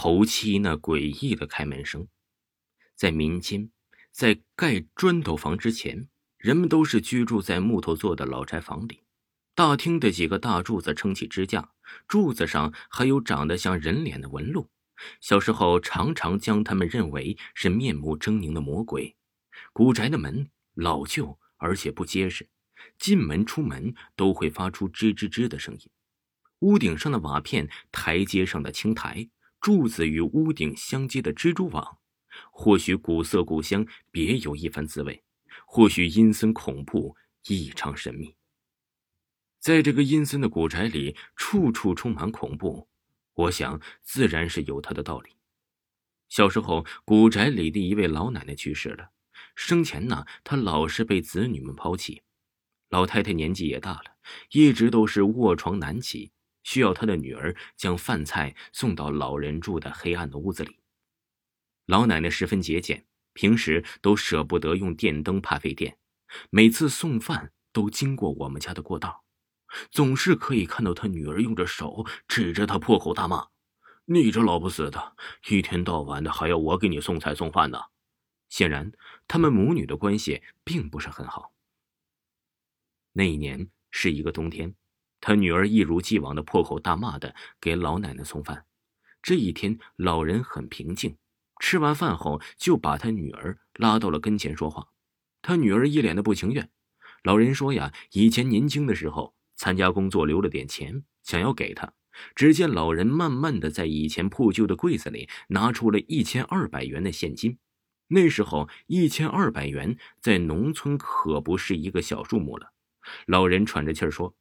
头七那诡异的开门声，在民间，在盖砖头房之前，人们都是居住在木头做的老宅房里。大厅的几个大柱子撑起支架，柱子上还有长得像人脸的纹路。小时候常常将他们认为是面目狰狞的魔鬼。古宅的门老旧，而且不结实，进门出门都会发出吱吱吱的声音。屋顶上的瓦片，台阶上的青苔。柱子与屋顶相接的蜘蛛网，或许古色古香，别有一番滋味；或许阴森恐怖，异常神秘。在这个阴森的古宅里，处处充满恐怖，我想自然是有它的道理。小时候，古宅里的一位老奶奶去世了，生前呢，她老是被子女们抛弃。老太太年纪也大了，一直都是卧床难起。需要他的女儿将饭菜送到老人住的黑暗的屋子里。老奶奶十分节俭，平时都舍不得用电灯，怕费电。每次送饭都经过我们家的过道，总是可以看到他女儿用着手指着他破口大骂：“你这老不死的，一天到晚的还要我给你送菜送饭呢！”显然，他们母女的关系并不是很好。那一年是一个冬天。他女儿一如既往的破口大骂的给老奶奶送饭。这一天，老人很平静，吃完饭后就把他女儿拉到了跟前说话。他女儿一脸的不情愿。老人说呀，以前年轻的时候参加工作留了点钱，想要给他。只见老人慢慢的在以前破旧的柜子里拿出了一千二百元的现金。那时候一千二百元在农村可不是一个小数目了。老人喘着气儿说。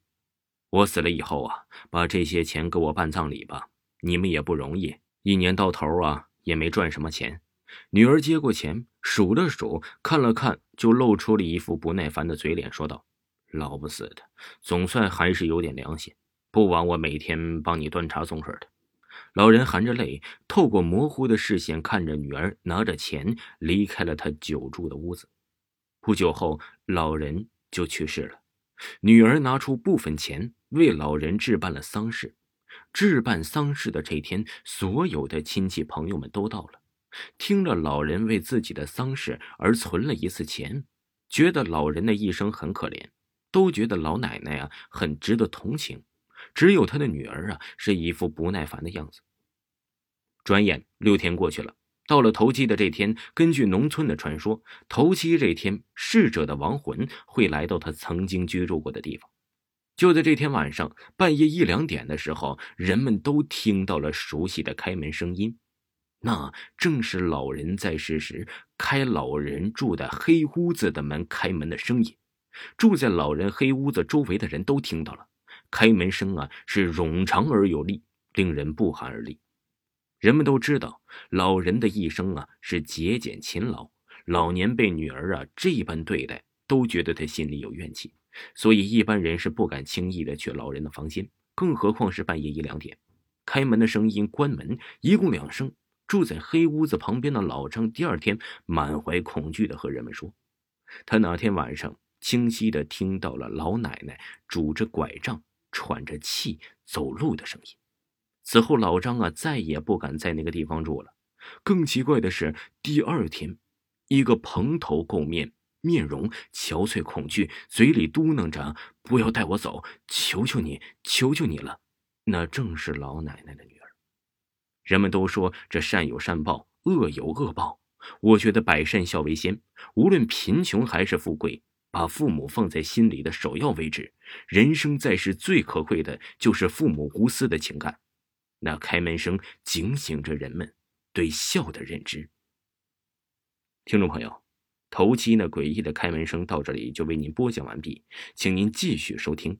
我死了以后啊，把这些钱给我办葬礼吧。你们也不容易，一年到头啊也没赚什么钱。女儿接过钱，数了数，看了看，就露出了一副不耐烦的嘴脸，说道：“老不死的，总算还是有点良心，不枉我每天帮你端茶送水的。”老人含着泪，透过模糊的视线看着女儿拿着钱离开了他久住的屋子。不久后，老人就去世了。女儿拿出部分钱为老人置办了丧事。置办丧事的这天，所有的亲戚朋友们都到了。听了老人为自己的丧事而存了一次钱，觉得老人的一生很可怜，都觉得老奶奶啊很值得同情。只有他的女儿啊是一副不耐烦的样子。转眼六天过去了。到了头七的这天，根据农村的传说，头七这天，逝者的亡魂会来到他曾经居住过的地方。就在这天晚上，半夜一两点的时候，人们都听到了熟悉的开门声音，那正是老人在世时开老人住的黑屋子的门开门的声音。住在老人黑屋子周围的人都听到了，开门声啊是冗长而有力，令人不寒而栗。人们都知道，老人的一生啊是节俭勤劳。老年被女儿啊这般对待，都觉得他心里有怨气，所以一般人是不敢轻易的去老人的房间，更何况是半夜一两点。开门的声音，关门，一共两声。住在黑屋子旁边的老张，第二天满怀恐惧的和人们说，他那天晚上清晰的听到了老奶奶拄着拐杖、喘着气走路的声音。此后，老张啊再也不敢在那个地方住了。更奇怪的是，第二天，一个蓬头垢面、面容憔悴、恐惧，嘴里嘟囔着“不要带我走，求求你，求求你了”，那正是老奶奶的女儿。人们都说这善有善报，恶有恶报。我觉得百善孝为先，无论贫穷还是富贵，把父母放在心里的首要位置。人生在世最可贵的就是父母无私的情感。那开门声警醒着人们对孝的认知。听众朋友，头七那诡异的开门声到这里就为您播讲完毕，请您继续收听。